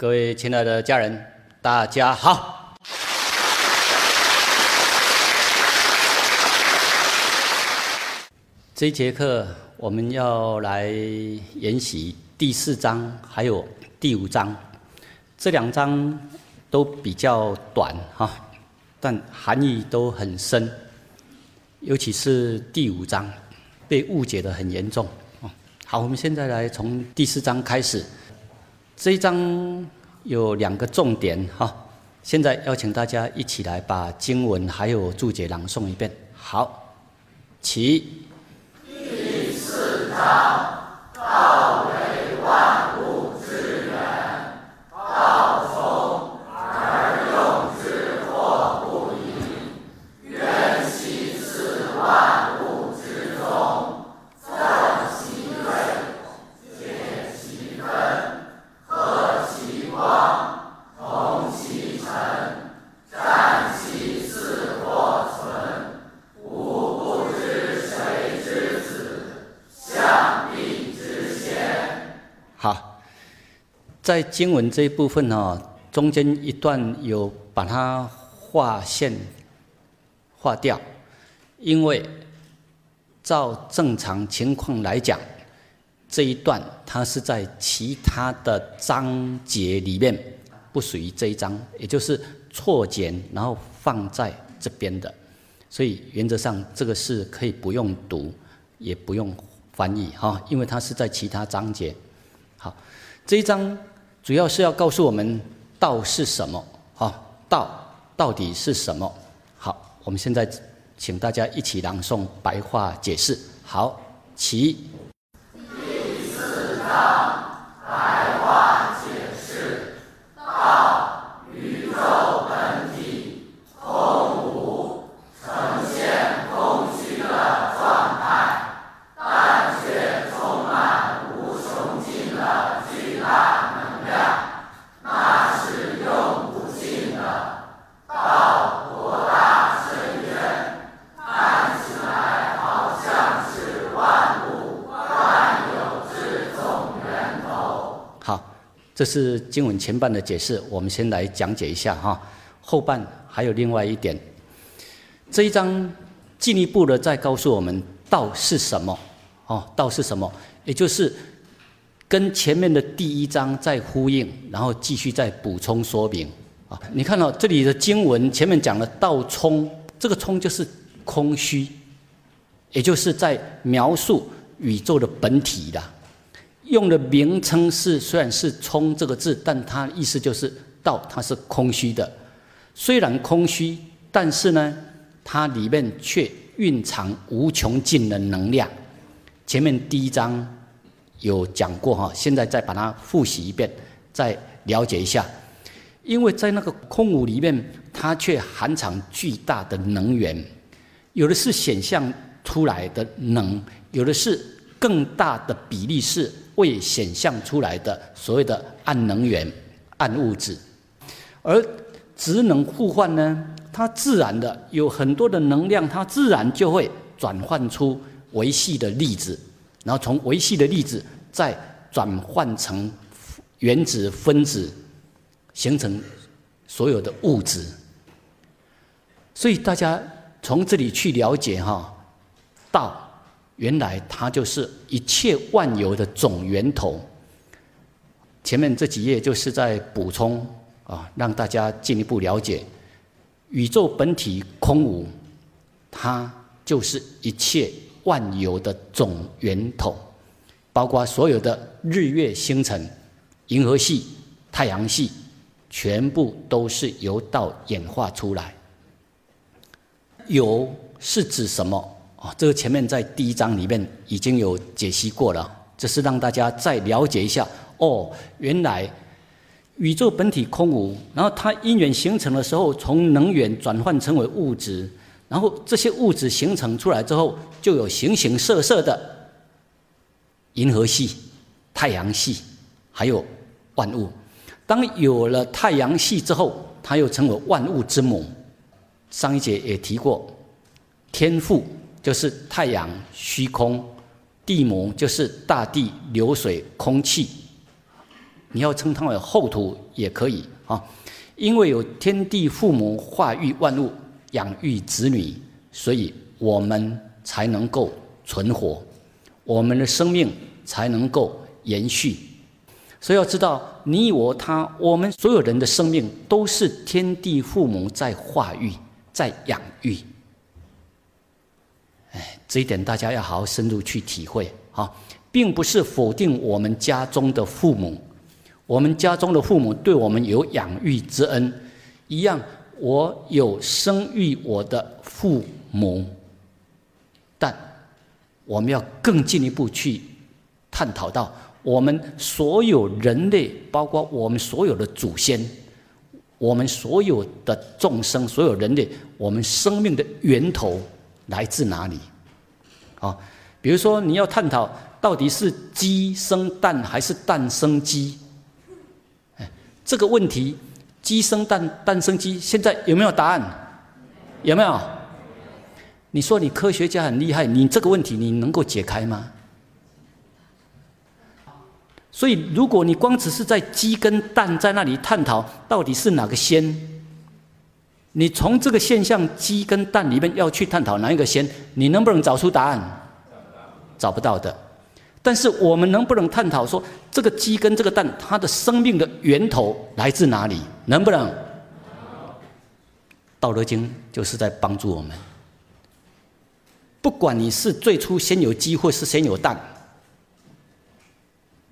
各位亲爱的家人，大家好。这一节课我们要来研习第四章，还有第五章。这两章都比较短哈，但含义都很深。尤其是第五章，被误解的很严重。好，我们现在来从第四章开始。这一章有两个重点哈，现在邀请大家一起来把经文还有注解朗诵一遍。好，起。第四章，道为万物之源，道从而用之或不盈，渊兮似万物之宗，正其位，解其分。和其光，同其尘，占其四或存。吾不知谁之子，象帝之先。好，在经文这一部分哦，中间一段有把它划线划掉，因为照正常情况来讲。这一段它是在其他的章节里面，不属于这一章，也就是错简然后放在这边的，所以原则上这个是可以不用读，也不用翻译哈，因为它是在其他章节。好，这一章主要是要告诉我们道是什么啊，道到底是什么？好，我们现在请大家一起朗诵白话解释。好，起。白话解释：道，宇宙本体，空无，呈现空虚的状态，但却充满无穷尽的巨大能量，那是用不尽的。道博大深渊，看起来好像是万物万有之总源头。好，这是经文前半的解释，我们先来讲解一下哈。后半还有另外一点，这一章进一步的再告诉我们道是什么哦，道是什么，也就是跟前面的第一章在呼应，然后继续再补充说明啊。你看到这里的经文前面讲了道冲，这个冲就是空虚，也就是在描述宇宙的本体的。用的名称是虽然是“冲”这个字，但它意思就是道，它是空虚的。虽然空虚，但是呢，它里面却蕴藏无穷尽的能量。前面第一章有讲过哈，现在再把它复习一遍，再了解一下。因为在那个空无里面，它却含藏巨大的能源，有的是显象出来的能，有的是更大的比例是。未显象出来的所谓的暗能源、暗物质，而职能互换呢，它自然的有很多的能量，它自然就会转换出维系的粒子，然后从维系的粒子再转换成原子、分子，形成所有的物质。所以大家从这里去了解哈，道。原来它就是一切万有的总源头。前面这几页就是在补充啊，让大家进一步了解宇宙本体空无，它就是一切万有的总源头，包括所有的日月星辰、银河系、太阳系，全部都是由道演化出来。有是指什么？哦，这个前面在第一章里面已经有解析过了，只是让大家再了解一下。哦，原来宇宙本体空无，然后它因缘形成的时候，从能源转换成为物质，然后这些物质形成出来之后，就有形形色色的银河系、太阳系，还有万物。当有了太阳系之后，它又成为万物之母。上一节也提过，天赋。就是太阳、虚空、地母，就是大地、流水、空气，你要称它为后土也可以啊。因为有天地父母化育万物、养育子女，所以我们才能够存活，我们的生命才能够延续。所以要知道，你我他，我们所有人的生命都是天地父母在化育、在养育。哎，这一点大家要好好深入去体会啊，并不是否定我们家中的父母。我们家中的父母对我们有养育之恩，一样，我有生育我的父母，但我们要更进一步去探讨到，我们所有人类，包括我们所有的祖先，我们所有的众生，所有人类，我们生命的源头来自哪里？啊，比如说你要探讨到底是鸡生蛋还是蛋生鸡？这个问题，鸡生蛋，蛋生鸡，现在有没有答案？有没有？你说你科学家很厉害，你这个问题你能够解开吗？所以，如果你光只是在鸡跟蛋在那里探讨到底是哪个先，你从这个现象鸡跟蛋里面要去探讨哪一个先，你能不能找出答案？找不到的。但是我们能不能探讨说，这个鸡跟这个蛋，它的生命的源头来自哪里？能不能？《道德经》就是在帮助我们。不管你是最初先有鸡，或是先有蛋，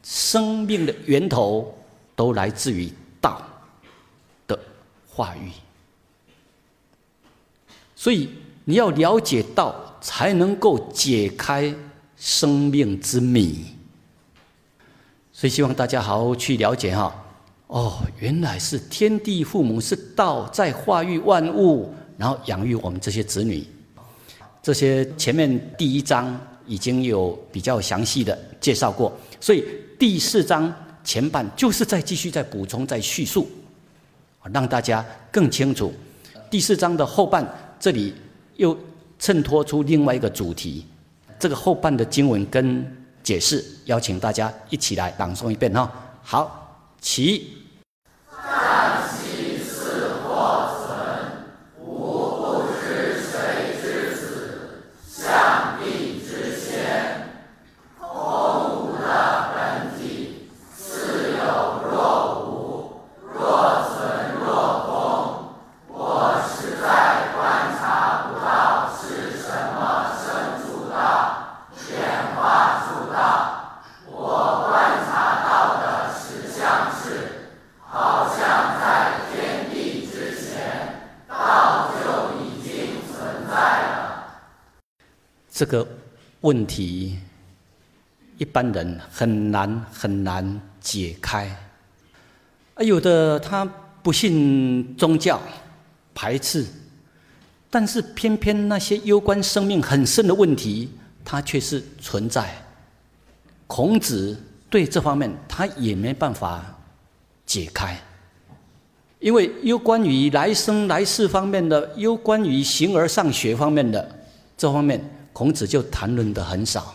生命的源头都来自于道的化育。所以你要了解道，才能够解开。生命之谜，所以希望大家好好去了解哈。哦，原来是天地父母是道在化育万物，然后养育我们这些子女。这些前面第一章已经有比较详细的介绍过，所以第四章前半就是在继续在补充、在叙述，让大家更清楚。第四章的后半这里又衬托出另外一个主题。这个后半的经文跟解释，邀请大家一起来朗诵一遍哈。好，起。这个问题，一般人很难很难解开。啊，有的他不信宗教，排斥，但是偏偏那些攸关生命很深的问题，它却是存在。孔子对这方面他也没办法解开，因为有关于来生来世方面的，有关于形而上学方面的这方面。孔子就谈论的很少，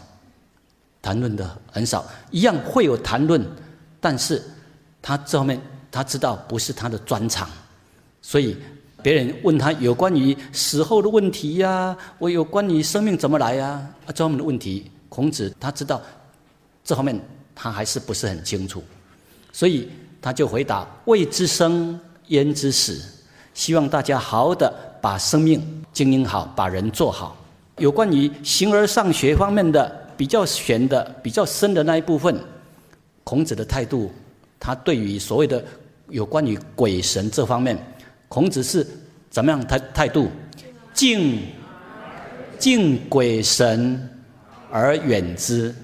谈论的很少，一样会有谈论，但是他这方面他知道不是他的专长，所以别人问他有关于死后的问题呀，我有关于生命怎么来呀，这方面的问题，孔子他知道这方面他还是不是很清楚，所以他就回答：未知生焉知死？希望大家好好的把生命经营好，把人做好。有关于形而上学方面的比较玄的、比较深的那一部分，孔子的态度，他对于所谓的有关于鬼神这方面，孔子是怎么样态态度？敬敬鬼神而远之。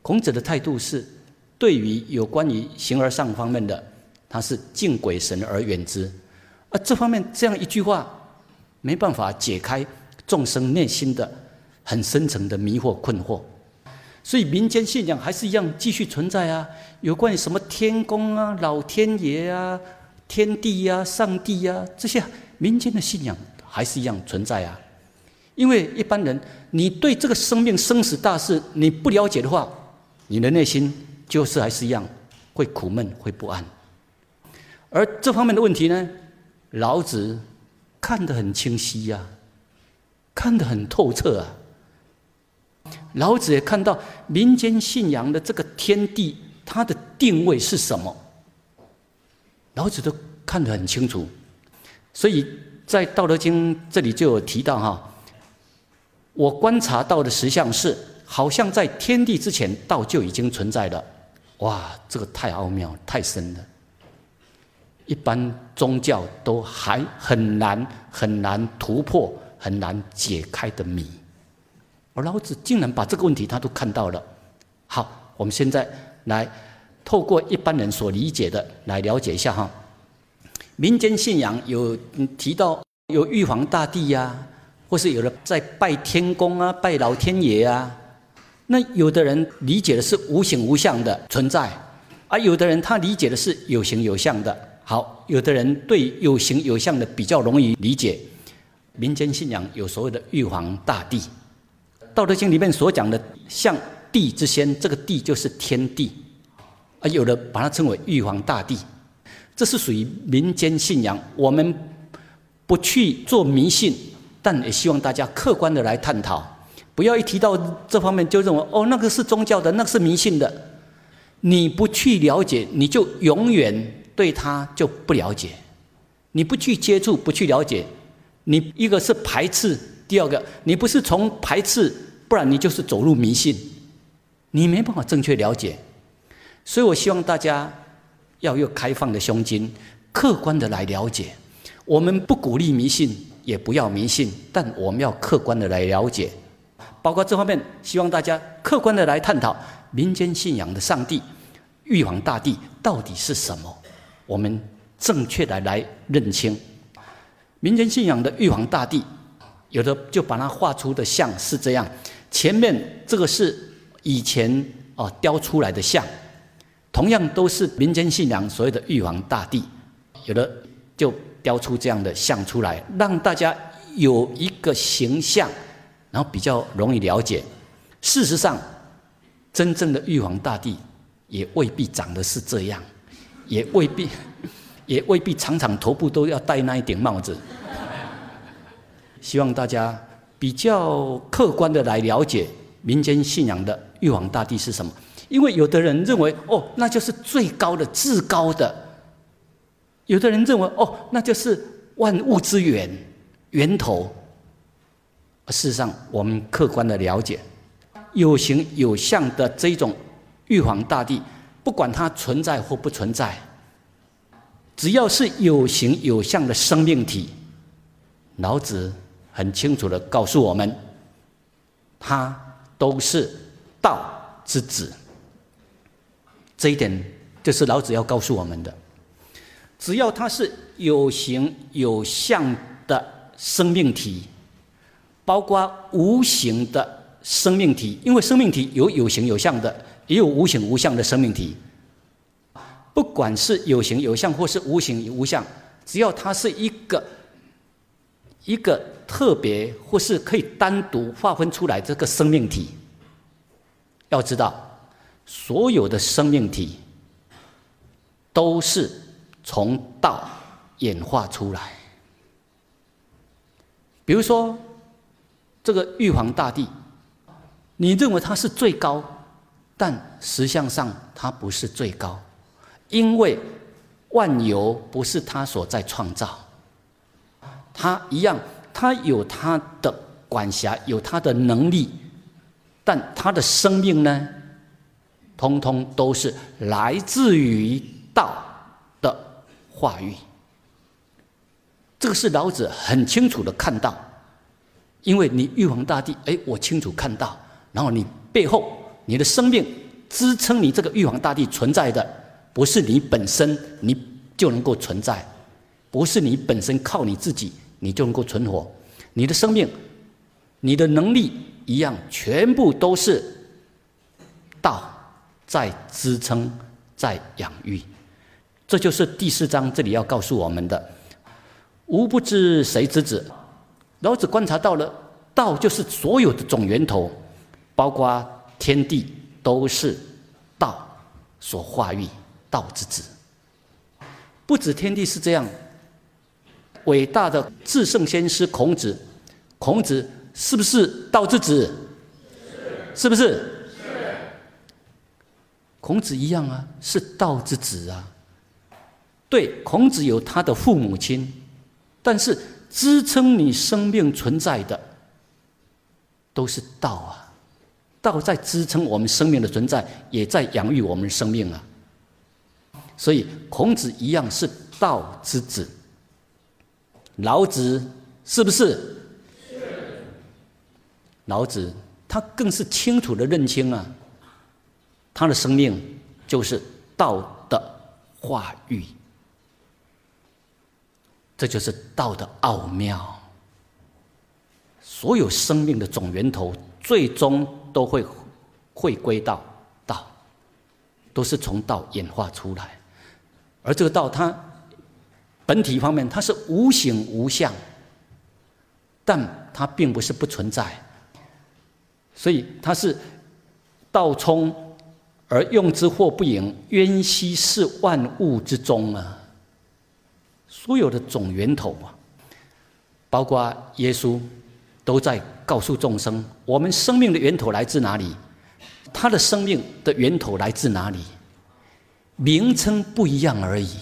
孔子的态度是对于有关于形而上方面的，他是敬鬼神而远之。而这方面这样一句话，没办法解开。众生内心的很深层的迷惑困惑，所以民间信仰还是一样继续存在啊。有关于什么天公啊、老天爷啊、天地呀、上帝呀这些民间的信仰还是一样存在啊。因为一般人，你对这个生命生死大事你不了解的话，你的内心就是还是一样会苦闷，会不安。而这方面的问题呢，老子看得很清晰呀，看得很透彻啊。老子也看到民间信仰的这个天地，它的定位是什么？老子都看得很清楚。所以在《道德经》这里就有提到哈，我观察到的实相是，好像在天地之前，道就已经存在了。哇，这个太奥妙、太深了，一般宗教都还很难、很难突破、很难解开的谜。而老子竟然把这个问题他都看到了。好，我们现在来透过一般人所理解的来了解一下哈。民间信仰有提到有玉皇大帝呀，或是有的在拜天公啊、拜老天爷啊。那有的人理解的是无形无相的存在，而有的人他理解的是有形有相的。好，有的人对有形有相的比较容易理解。民间信仰有所谓的玉皇大帝，《道德经》里面所讲的像地之先，这个地就是天地，啊，有的把它称为玉皇大帝。这是属于民间信仰，我们不去做迷信，但也希望大家客观的来探讨，不要一提到这方面就认为哦，那个是宗教的，那个是迷信的。你不去了解，你就永远对他就不了解。你不去接触，不去了解，你一个是排斥，第二个你不是从排斥，不然你就是走入迷信，你没办法正确了解。所以我希望大家。要有开放的胸襟，客观的来了解。我们不鼓励迷信，也不要迷信，但我们要客观的来了解。包括这方面，希望大家客观的来探讨民间信仰的上帝——玉皇大帝到底是什么？我们正确的来认清民间信仰的玉皇大帝。有的就把它画出的像是这样，前面这个是以前啊雕出来的像。同样都是民间信仰，所谓的玉皇大帝，有的就雕出这样的像出来，让大家有一个形象，然后比较容易了解。事实上，真正的玉皇大帝也未必长得是这样，也未必，也未必常常头部都要戴那一顶帽子。希望大家比较客观的来了解民间信仰的玉皇大帝是什么。因为有的人认为，哦，那就是最高的、至高的；有的人认为，哦，那就是万物之源、源头。事实上，我们客观的了解，有形有相的这种玉皇大帝，不管它存在或不存在，只要是有形有相的生命体，老子很清楚的告诉我们，它都是道之子。这一点就是老子要告诉我们的：只要它是有形有相的生命体，包括无形的生命体，因为生命体有有形有相的，也有无形无相的生命体。不管是有形有相，或是无形无相，只要它是一个一个特别或是可以单独划分出来这个生命体，要知道。所有的生命体都是从道演化出来。比如说，这个玉皇大帝，你认为他是最高，但实相上他不是最高，因为万有不是他所在创造，他一样，他有他的管辖，有他的能力，但他的生命呢？通通都是来自于道的话语，这个是老子很清楚的看到，因为你玉皇大帝，哎，我清楚看到，然后你背后你的生命支撑你这个玉皇大帝存在的，不是你本身你就能够存在，不是你本身靠你自己你就能够存活，你的生命，你的能力一样，全部都是道。在支撑，在养育，这就是第四章这里要告诉我们的：吾不知谁之子。老子观察到了，道就是所有的总源头，包括天地都是道所化育。道之子。不止天地是这样，伟大的至圣先师孔子，孔子是不是道之子？是不是？是。孔子一样啊，是道之子啊。对，孔子有他的父母亲，但是支撑你生命存在的，都是道啊。道在支撑我们生命的存在，也在养育我们生命啊。所以孔子一样是道之子。老子是不是？老子他更是清楚的认清啊，他的生命就是道的化育。这就是道的奥妙。所有生命的总源头，最终都会回归到道，都是从道演化出来。而这个道，它本体方面，它是无形无相，但它并不是不存在。所以它是道冲而用之，或不盈，渊兮是万物之宗啊。所有的总源头啊，包括耶稣，都在告诉众生：我们生命的源头来自哪里？他的生命的源头来自哪里？名称不一样而已，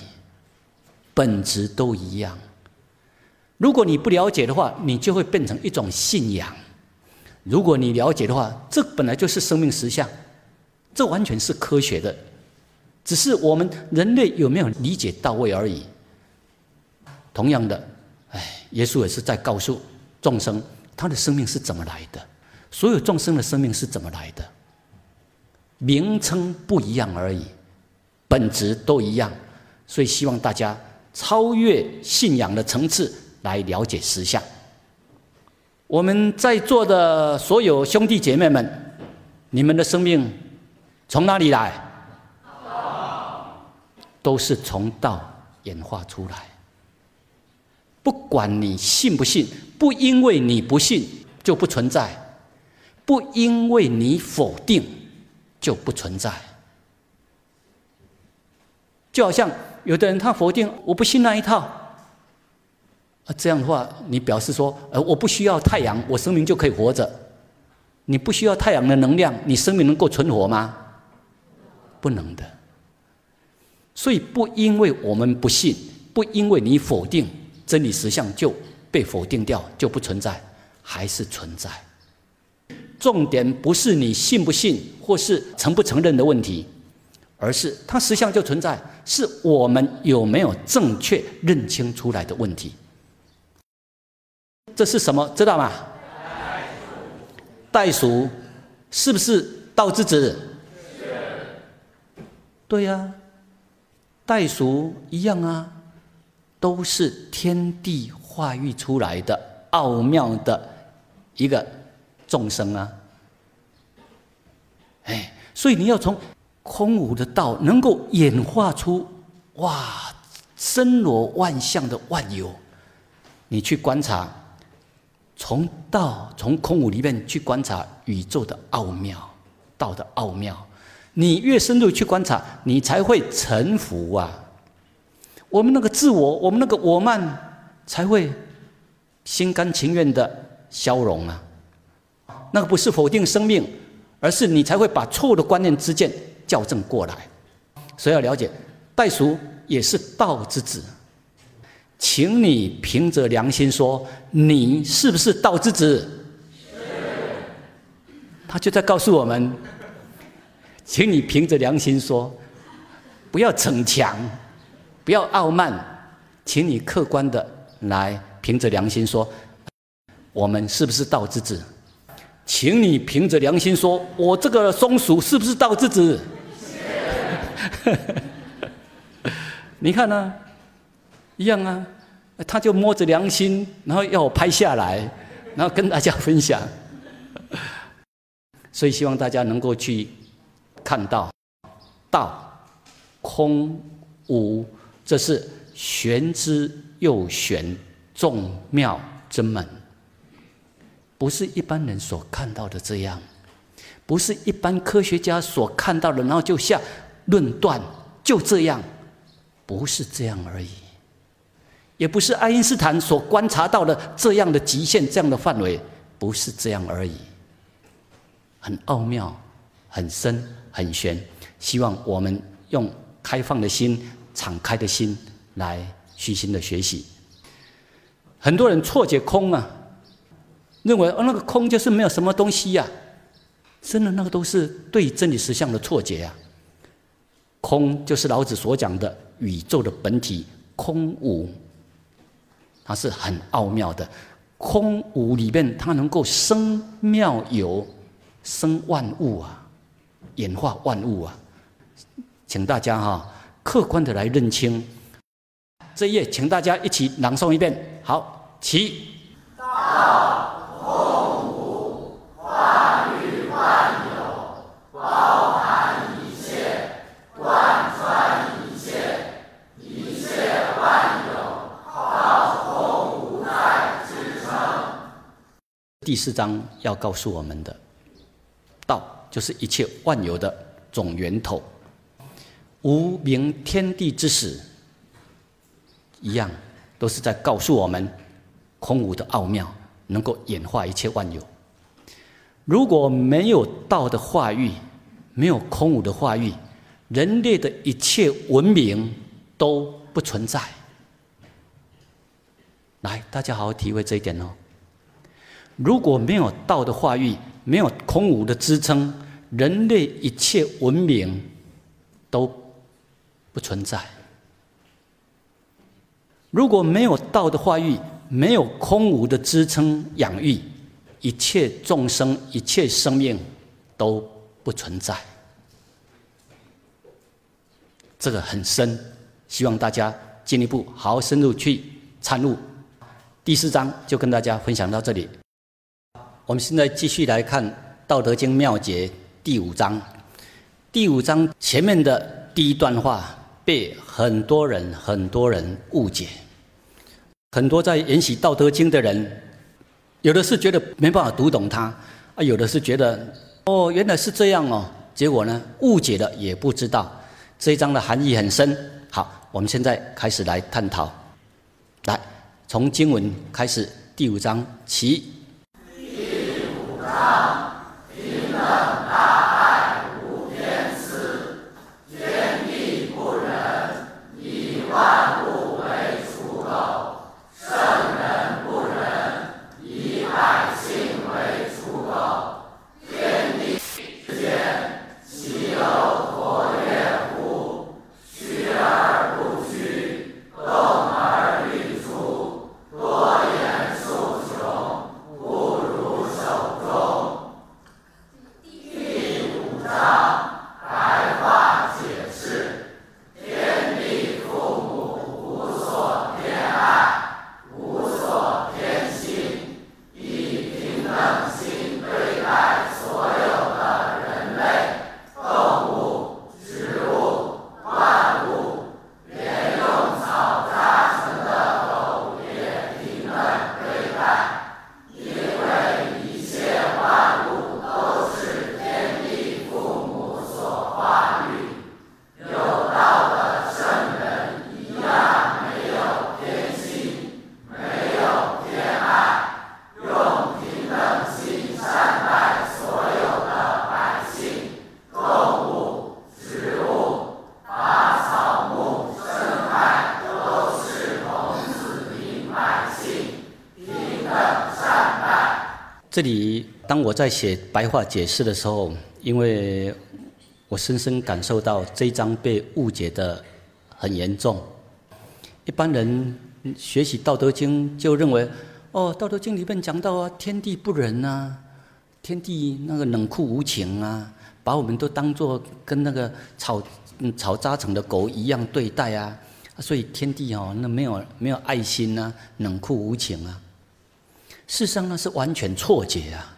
本质都一样。如果你不了解的话，你就会变成一种信仰；如果你了解的话，这本来就是生命实相，这完全是科学的，只是我们人类有没有理解到位而已。同样的，哎，耶稣也是在告诉众生，他的生命是怎么来的，所有众生的生命是怎么来的，名称不一样而已，本质都一样，所以希望大家超越信仰的层次来了解实相。我们在座的所有兄弟姐妹们，你们的生命从哪里来？都是从道演化出来。不管你信不信，不因为你不信就不存在，不因为你否定就不存在。就好像有的人他否定，我不信那一套，啊，这样的话，你表示说，呃，我不需要太阳，我生命就可以活着。你不需要太阳的能量，你生命能够存活吗？不能的。所以，不因为我们不信，不因为你否定。真理实相就被否定掉，就不存在，还是存在。重点不是你信不信，或是承不承认的问题，而是它实相就存在，是我们有没有正确认清出来的问题。这是什么？知道吗？袋鼠是不是道之子？对呀，袋鼠一样啊。都是天地化育出来的奥妙的一个众生啊！哎，所以你要从空无的道能够演化出哇，森罗万象的万有，你去观察，从道从空无里面去观察宇宙的奥妙，道的奥妙，你越深入去观察，你才会臣服啊！我们那个自我，我们那个我慢，才会心甘情愿的消融啊。那个不是否定生命，而是你才会把错误的观念之见校正过来。所以要了解，袋鼠也是道之子，请你凭着良心说，你是不是道之子？他就在告诉我们，请你凭着良心说，不要逞强。不要傲慢，请你客观的来凭着良心说，我们是不是道之子？请你凭着良心说，我这个松鼠是不是道之子？你看呢，一样啊，他就摸着良心，然后要我拍下来，然后跟大家分享。所以希望大家能够去看到道空无。这是玄之又玄，众妙之门，不是一般人所看到的这样，不是一般科学家所看到的，然后就下论断就这样，不是这样而已，也不是爱因斯坦所观察到的这样的极限、这样的范围，不是这样而已，很奥妙、很深、很玄。希望我们用开放的心、敞开的心来虚心的学习。很多人错解空啊，认为哦那个空就是没有什么东西呀，真的那个都是对真理实相的错解呀。空就是老子所讲的宇宙的本体空无，它是很奥妙的。空无里面它能够生妙有，生万物啊，演化万物啊。请大家哈客观的来认清这一页，请大家一起朗诵一遍。好，起。道空无化育万有，包含一切，贯穿一切，一切万有靠空无在支撑。第四章要告诉我们的，道就是一切万有的总源头。无名天地之始，一样都是在告诉我们空无的奥妙，能够演化一切万有。如果没有道的化育，没有空无的化育，人类的一切文明都不存在。来，大家好好体会这一点哦。如果没有道的化育，没有空无的支撑，人类一切文明都。不存在。如果没有道的化育，没有空无的支撑养育，一切众生、一切生命都不存在。这个很深，希望大家进一步好好深入去参悟。第四章就跟大家分享到这里。我们现在继续来看《道德经》妙解第五章。第五章前面的第一段话。被很多人很多人误解，很多在研习《道德经》的人，有的是觉得没办法读懂它，啊，有的是觉得哦原来是这样哦，结果呢误解了也不知道这一章的含义很深。好，我们现在开始来探讨，来从经文开始，第五章起。上平等大。爱物为刍狗，圣人不仁，以百姓为刍狗。天地之间，其有橐越乎？屈而不屈，动而愈出，多言数穷，不如守中。第五章。这里，我在写白话解释的时候，因为我深深感受到这一章被误解的很严重。一般人学习《道德经》就认为，哦，《道德经》里面讲到啊，天地不仁啊，天地那个冷酷无情啊，把我们都当做跟那个草草扎成的狗一样对待啊，所以天地哦，那没有没有爱心啊，冷酷无情啊。事实上，那是完全错解啊，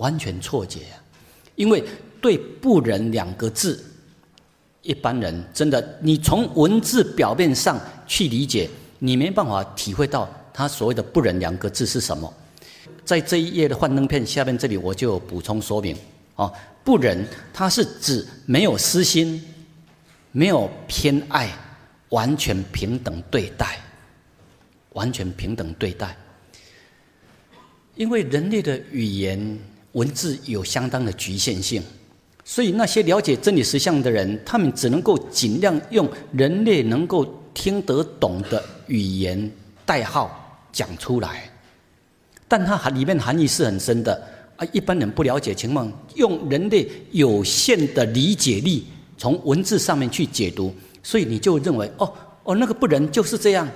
完全错解啊！因为对“不仁”两个字，一般人真的，你从文字表面上去理解，你没办法体会到他所谓的“不仁”两个字是什么。在这一页的幻灯片下面，这里我就补充说明：哦，“不仁”它是指没有私心，没有偏爱，完全平等对待，完全平等对待。因为人类的语言文字有相当的局限性，所以那些了解真理实相的人，他们只能够尽量用人类能够听得懂的语言代号讲出来，但它含里面含义是很深的啊！一般人不了解情况，用人类有限的理解力从文字上面去解读，所以你就认为哦哦，那个不仁就是这样。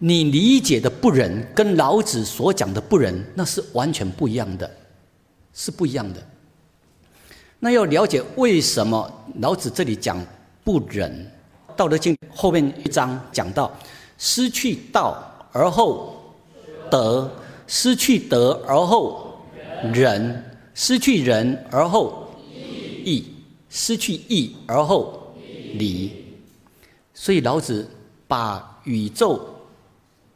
你理解的不仁，跟老子所讲的不仁，那是完全不一样的，是不一样的。那要了解为什么老子这里讲不仁，《道德经》后面一章讲到：失去道而后德，失去德而后仁，失去仁而后义，失去义而后礼。所以老子把宇宙。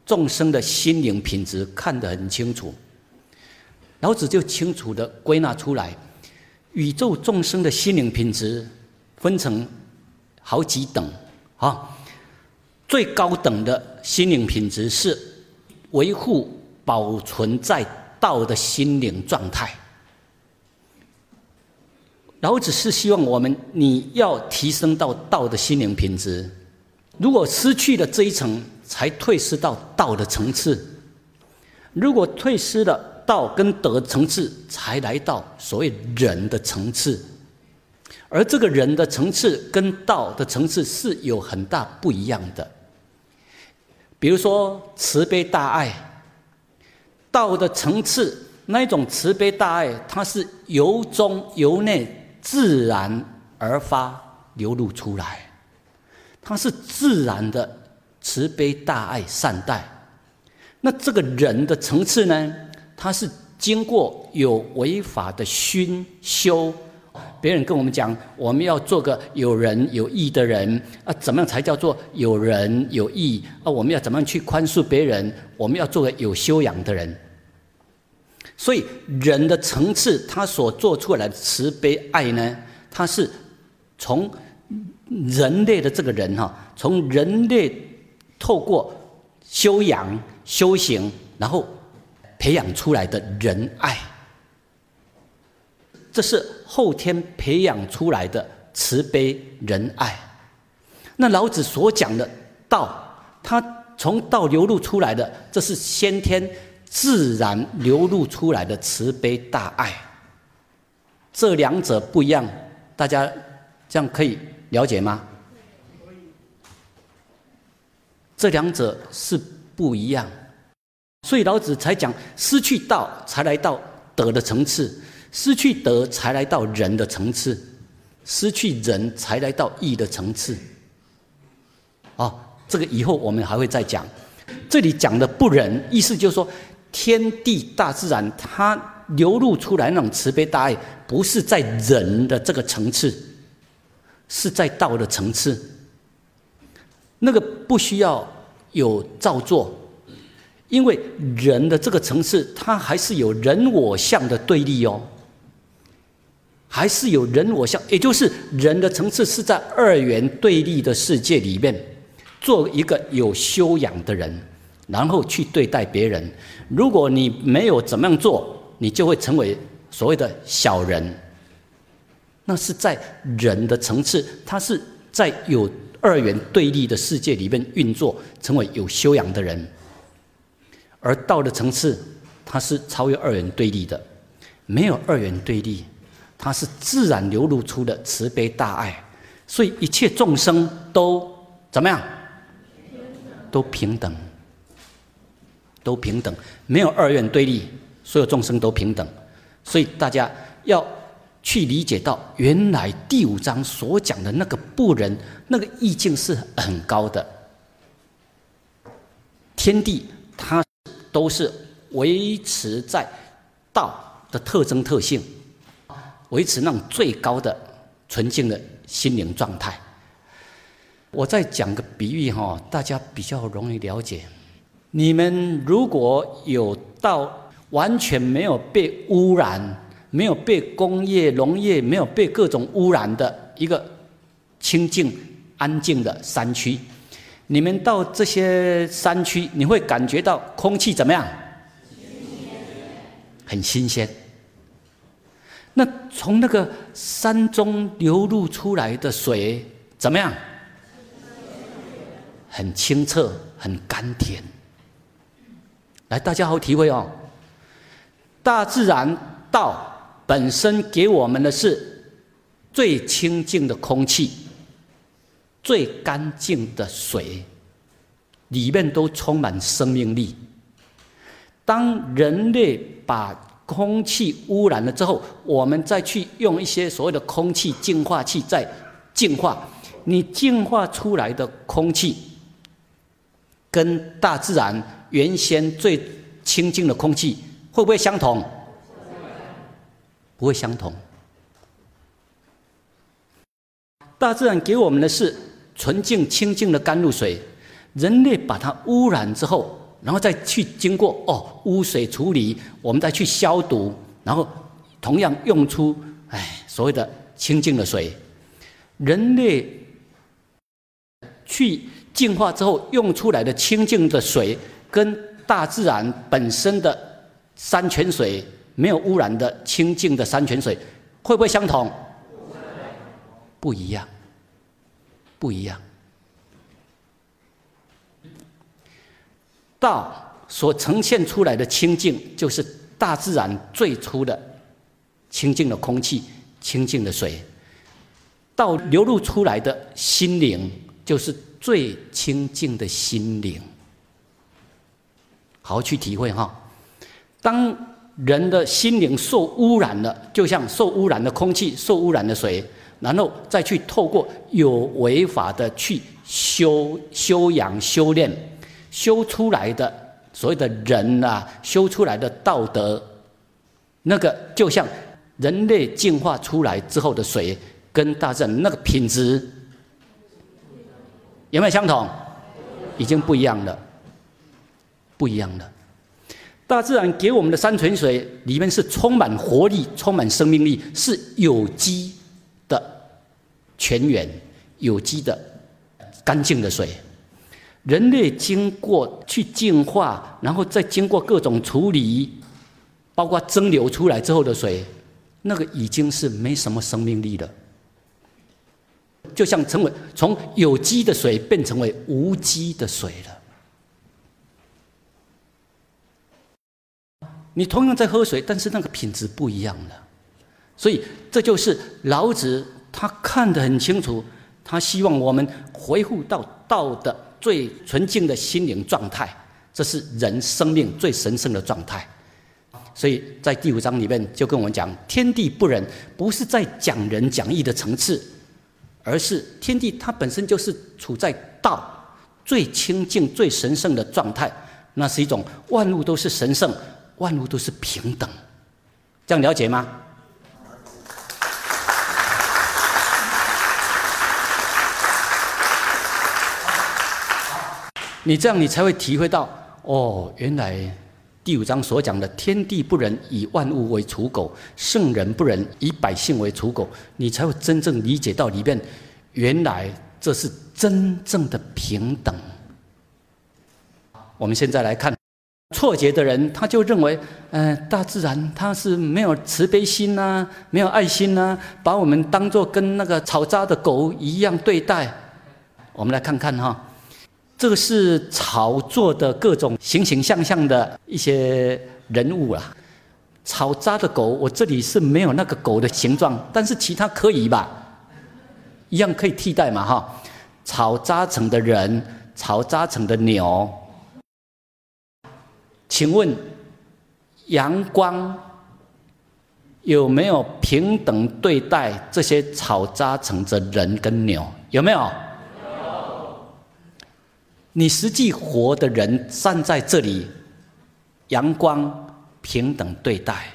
众生的心灵品质看得很清楚，老子就清楚的归纳出来，宇宙众生的心灵品质分成好几等啊。最高等的心灵品质是维护、保存在道的心灵状态。老子是希望我们你要提升到道的心灵品质，如果失去了这一层。才退失到道的层次。如果退失了道跟德层次，才来到所谓人的层次。而这个人的层次跟道的层次是有很大不一样的。比如说慈悲大爱，道的层次那一种慈悲大爱，它是由中由内自然而发流露出来，它是自然的。慈悲大爱善待，那这个人的层次呢？他是经过有违法的熏修，别人跟我们讲，我们要做个有仁有义的人啊，怎么样才叫做有仁有义啊？我们要怎么样去宽恕别人？我们要做个有修养的人。所以人的层次，他所做出来的慈悲爱呢，他是从人类的这个人哈，从人类。透过修养、修行，然后培养出来的仁爱，这是后天培养出来的慈悲仁爱。那老子所讲的道，他从道流露出来的，这是先天自然流露出来的慈悲大爱。这两者不一样，大家这样可以了解吗？这两者是不一样，所以老子才讲：失去道才来到德的层次，失去德才来到人的层次，失去人才来到义的层次。哦，这个以后我们还会再讲。这里讲的不仁，意思就是说，天地大自然它流露出来那种慈悲大爱，不是在仁的这个层次，是在道的层次。那个不需要有造作，因为人的这个层次，它还是有人我相的对立哦，还是有人我相，也就是人的层次是在二元对立的世界里面，做一个有修养的人，然后去对待别人。如果你没有怎么样做，你就会成为所谓的小人。那是在人的层次，他是在有。二元对立的世界里面运作，成为有修养的人，而道的层次，它是超越二元对立的，没有二元对立，它是自然流露出的慈悲大爱，所以一切众生都怎么样？都平等，都平等，没有二元对立，所有众生都平等，所以大家要。去理解到，原来第五章所讲的那个不仁，那个意境是很高的。天地它都是维持在道的特征特性，维持那种最高的纯净的心灵状态。我再讲个比喻哈，大家比较容易了解。你们如果有到完全没有被污染。没有被工业、农业没有被各种污染的一个清净安静的山区。你们到这些山区，你会感觉到空气怎么样？很新鲜。那从那个山中流露出来的水怎么样？很清澈，很甘甜。来，大家好体会哦。大自然道本身给我们的是最清净的空气，最干净的水，里面都充满生命力。当人类把空气污染了之后，我们再去用一些所谓的空气净化器再净化，你净化出来的空气，跟大自然原先最清净的空气会不会相同？不会相同。大自然给我们的是纯净清净的甘露水，人类把它污染之后。然后再去经过哦污水处理，我们再去消毒，然后同样用出哎所谓的清净的水。人类去净化之后用出来的清净的水，跟大自然本身的山泉水没有污染的清净的山泉水，会不会相同？不一样，不一样。道所呈现出来的清净，就是大自然最初的清净的空气、清净的水；道流露出来的心灵，就是最清净的心灵。好好去体会哈。当人的心灵受污染了，就像受污染的空气、受污染的水，然后再去透过有违法的去修修养、修炼。修出来的所谓的人啊，修出来的道德，那个就像人类进化出来之后的水，跟大自然那个品质有没有相同？已经不一样了，不一样了。大自然给我们的山泉水里面是充满活力、充满生命力，是有机泉源，有机的干净的水。人类经过去净化，然后再经过各种处理，包括蒸馏出来之后的水，那个已经是没什么生命力了，就像成为从有机的水变成为无机的水了。你同样在喝水，但是那个品质不一样了。所以这就是老子他看得很清楚，他希望我们回复到道的。最纯净的心灵状态，这是人生命最神圣的状态。所以在第五章里面就跟我们讲，天地不仁，不是在讲仁讲义的层次，而是天地它本身就是处在道最清净、最神圣的状态。那是一种万物都是神圣，万物都是平等。这样了解吗？你这样，你才会体会到哦，原来第五章所讲的“天地不仁，以万物为刍狗；圣人不仁，以百姓为刍狗”，你才会真正理解到里面，原来这是真正的平等。我们现在来看，错觉的人他就认为，嗯，大自然它是没有慈悲心呐，没有爱心呐，把我们当做跟那个草扎的狗一样对待。我们来看看哈。这个是炒作的各种形形象象的一些人物啊，炒渣的狗，我这里是没有那个狗的形状，但是其他可以吧？一样可以替代嘛哈？炒渣成的人，炒渣成的牛，请问阳光有没有平等对待这些炒渣成的人跟牛？有没有？你实际活的人站在这里，阳光平等对待，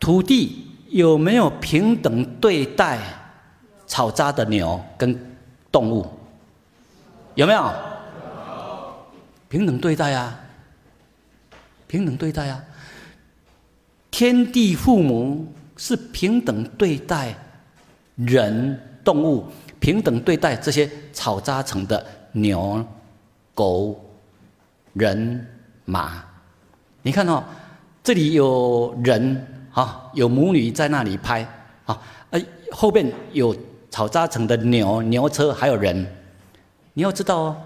土地有没有平等对待草扎的牛跟动物？有没有？平等对待啊！平等对待啊！天地父母是平等对待人动物。平等对待这些草扎成的牛、狗、人、马。你看哦，这里有人啊，有母女在那里拍啊，哎，后边有草扎成的牛、牛车，还有人。你要知道哦，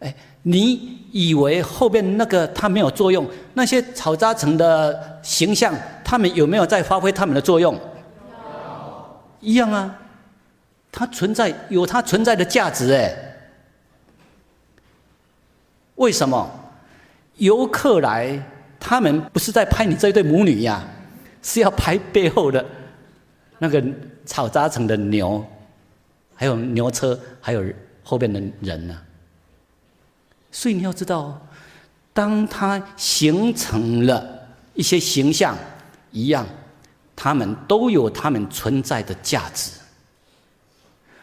哎，你以为后边那个它没有作用？那些草扎成的形象，他们有没有在发挥他们的作用？一样啊，它存在有它存在的价值哎。为什么游客来？他们不是在拍你这对母女呀，是要拍背后的那个草扎成的牛，还有牛车，还有后边的人呢。所以你要知道，当它形成了一些形象一样，他们都有他们存在的价值，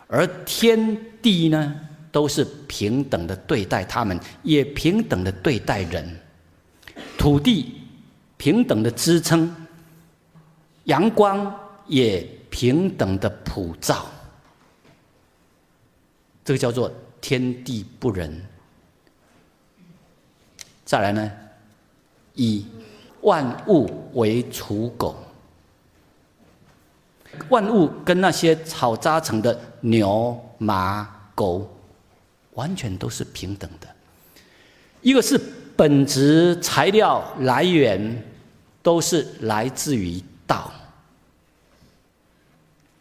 而天地呢，都是平等的对待他们，也平等的对待人。土地平等的支撑，阳光也平等的普照，这个叫做天地不仁。再来呢，以万物为刍狗，万物跟那些草扎成的牛、马、狗，完全都是平等的，一个是。本质材料来源都是来自于道。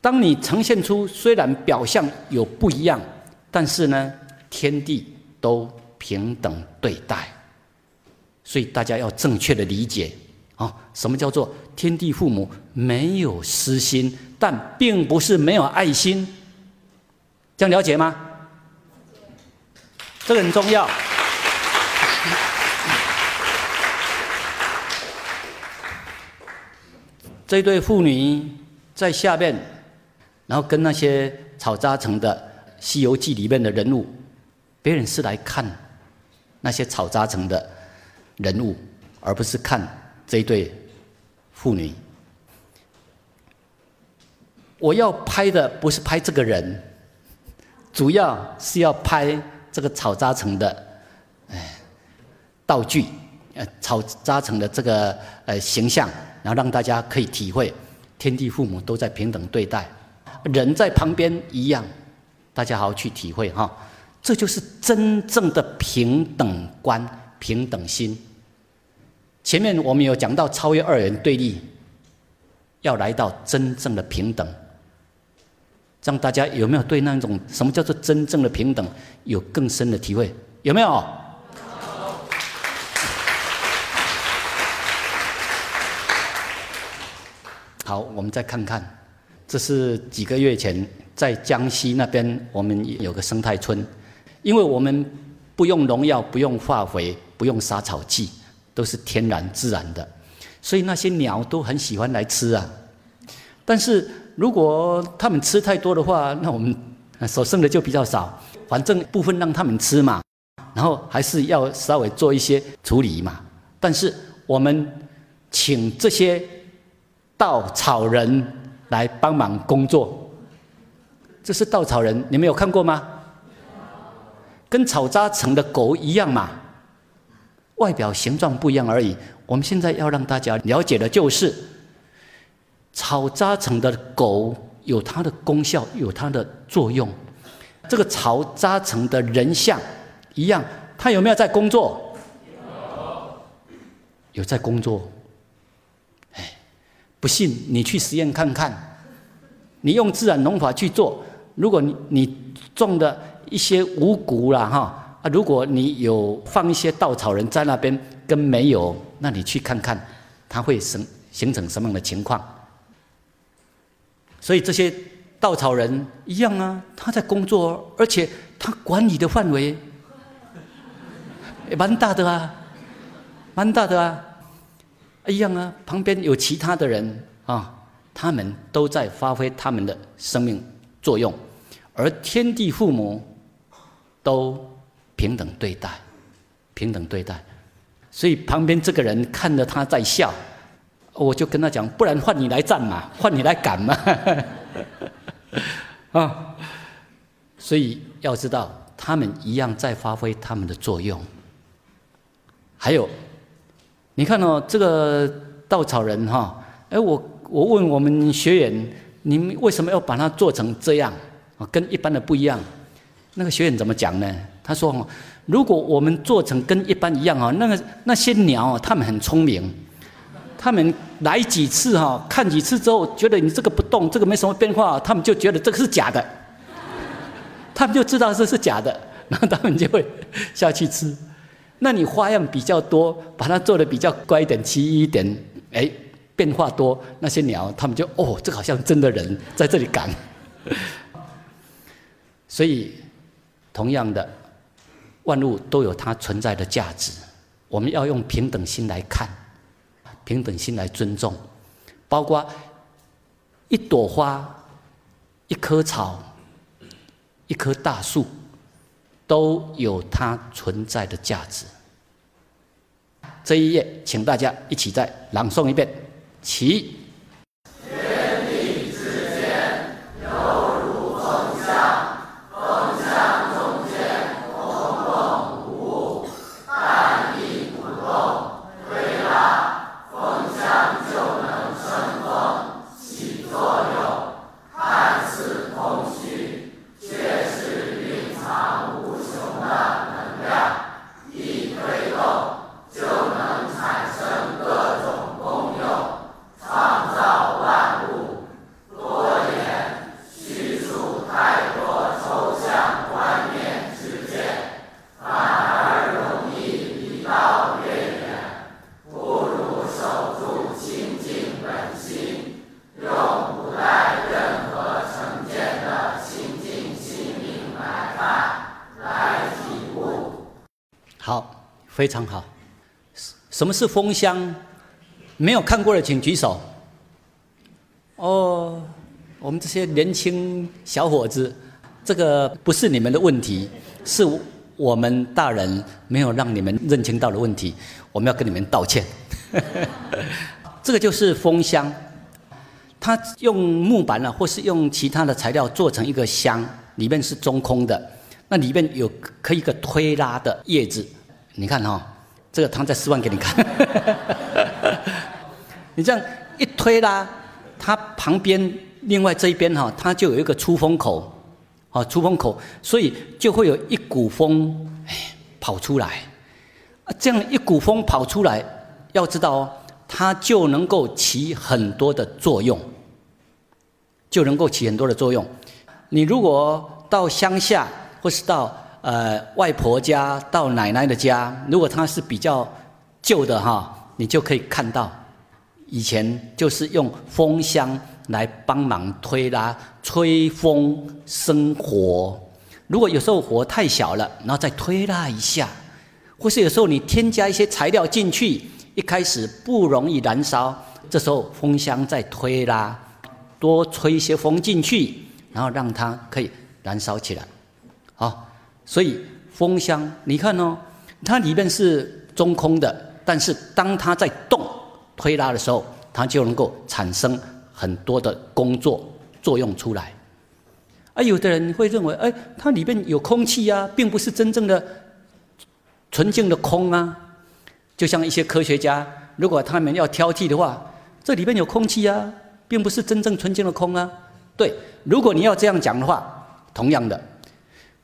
当你呈现出虽然表象有不一样，但是呢，天地都平等对待，所以大家要正确的理解啊，什么叫做天地父母没有私心，但并不是没有爱心，这样了解吗？这个很重要。这对妇女在下面，然后跟那些草扎成的《西游记》里面的人物，别人是来看那些草扎成的人物，而不是看这一对妇女。我要拍的不是拍这个人，主要是要拍这个草扎成的，哎，道具，呃，草扎成的这个呃形象。然后让大家可以体会，天地父母都在平等对待，人在旁边一样，大家好好去体会哈，这就是真正的平等观、平等心。前面我们有讲到超越二元对立，要来到真正的平等，让大家有没有对那种什么叫做真正的平等有更深的体会？有没有？好，我们再看看，这是几个月前在江西那边，我们有个生态村，因为我们不用农药、不用化肥、不用杀草剂，都是天然自然的，所以那些鸟都很喜欢来吃啊。但是如果他们吃太多的话，那我们所剩的就比较少，反正部分让他们吃嘛，然后还是要稍微做一些处理嘛。但是我们请这些。稻草人来帮忙工作，这是稻草人，你们有看过吗？跟草扎成的狗一样嘛，外表形状不一样而已。我们现在要让大家了解的就是，草扎成的狗有它的功效，有它的作用。这个草扎成的人像一样，他有没有在工作？有，在工作。哎不信你去实验看看，你用自然农法去做，如果你你种的一些五谷啦哈啊，如果你有放一些稻草人在那边跟没有，那你去看看，它会形形成什么样的情况？所以这些稻草人一样啊，他在工作，而且他管理的范围也蛮大的啊，蛮大的啊。一样啊，旁边有其他的人啊，他们都在发挥他们的生命作用，而天地父母都平等对待，平等对待。所以旁边这个人看着他在笑，我就跟他讲：不然换你来站嘛，换你来赶嘛。啊，所以要知道，他们一样在发挥他们的作用。还有，你看哦，这个稻草人哈，哎，我我问我们学员，你们为什么要把它做成这样啊？跟一般的不一样。那个学员怎么讲呢？他说：“如果我们做成跟一般一样啊，那个那些鸟啊，他们很聪明，他们来几次哈，看几次之后，觉得你这个不动，这个没什么变化，他们就觉得这个是假的，他们就知道这是假的，然后他们就会下去吃。那你花样比较多，把它做的比较乖一点、奇异一点，哎，变化多，那些鸟他们就哦，这好像真的人在这里赶，所以。”同样的，万物都有它存在的价值，我们要用平等心来看，平等心来尊重，包括一朵花、一棵草、一棵大树，都有它存在的价值。这一页，请大家一起再朗诵一遍，起。非常好，什么是风箱？没有看过的请举手。哦，我们这些年轻小伙子，这个不是你们的问题，是我们大人没有让你们认清到的问题，我们要跟你们道歉。这个就是风箱，它用木板呢，或是用其他的材料做成一个箱，里面是中空的，那里面有可以一个推拉的叶子。你看哈，这个汤在示范给你看。你这样一推拉，它旁边另外这一边哈，它就有一个出风口，啊，出风口，所以就会有一股风哎跑出来。啊，这样一股风跑出来，要知道哦，它就能够起很多的作用，就能够起很多的作用。你如果到乡下或是到呃，外婆家到奶奶的家，如果它是比较旧的哈，你就可以看到，以前就是用风箱来帮忙推拉、吹风生火。如果有时候火太小了，然后再推拉一下，或是有时候你添加一些材料进去，一开始不容易燃烧，这时候风箱再推拉，多吹一些风进去，然后让它可以燃烧起来，好。所以风箱，你看哦，它里面是中空的，但是当它在动推拉的时候，它就能够产生很多的工作作用出来。而有的人会认为，哎，它里面有空气啊，并不是真正的纯净的空啊。就像一些科学家，如果他们要挑剔的话，这里面有空气啊，并不是真正纯净的空啊。对，如果你要这样讲的话，同样的。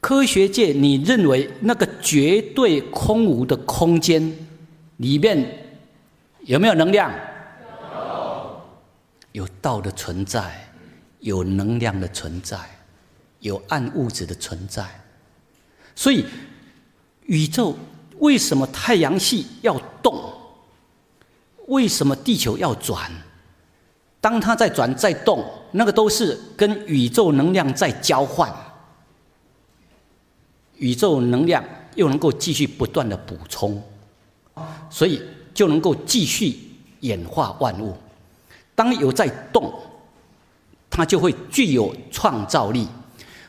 科学界，你认为那个绝对空无的空间里面有没有能量？有，有道的存在，有能量的存在，有暗物质的存在。所以，宇宙为什么太阳系要动？为什么地球要转？当它在转在动，那个都是跟宇宙能量在交换。宇宙能量又能够继续不断的补充，所以就能够继续演化万物。当有在动，它就会具有创造力。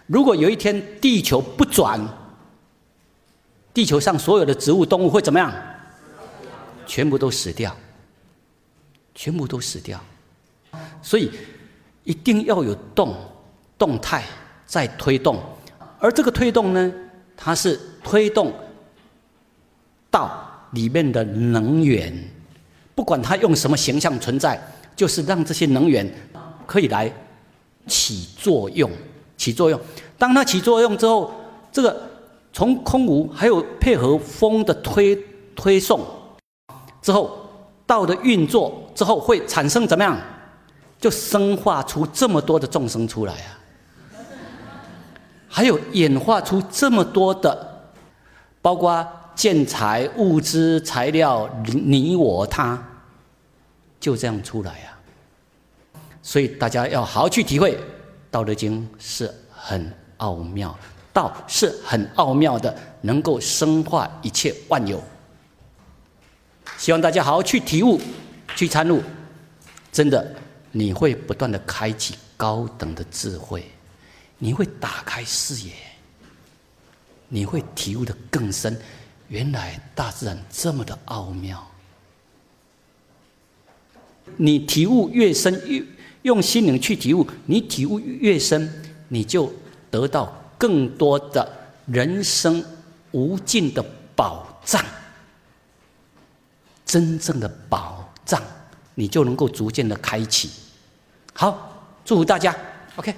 如果有一天地球不转，地球上所有的植物动物会怎么样？全部都死掉，全部都死掉。所以一定要有动动态在推动。而这个推动呢，它是推动道里面的能源，不管它用什么形象存在，就是让这些能源可以来起作用。起作用，当它起作用之后，这个从空无还有配合风的推推送之后，道的运作之后会产生怎么样？就生化出这么多的众生出来啊！还有演化出这么多的，包括建材、物资、材料、你我他，就这样出来啊！所以大家要好好去体会。《道德经》是很奥妙，道是很奥妙的，能够生化一切万有。希望大家好好去体悟，去参悟，真的，你会不断的开启高等的智慧，你会打开视野，你会体悟的更深。原来大自然这么的奥妙，你体悟越深越。用心灵去体悟，你体悟越深，你就得到更多的人生无尽的宝藏，真正的宝藏，你就能够逐渐的开启。好，祝福大家，OK。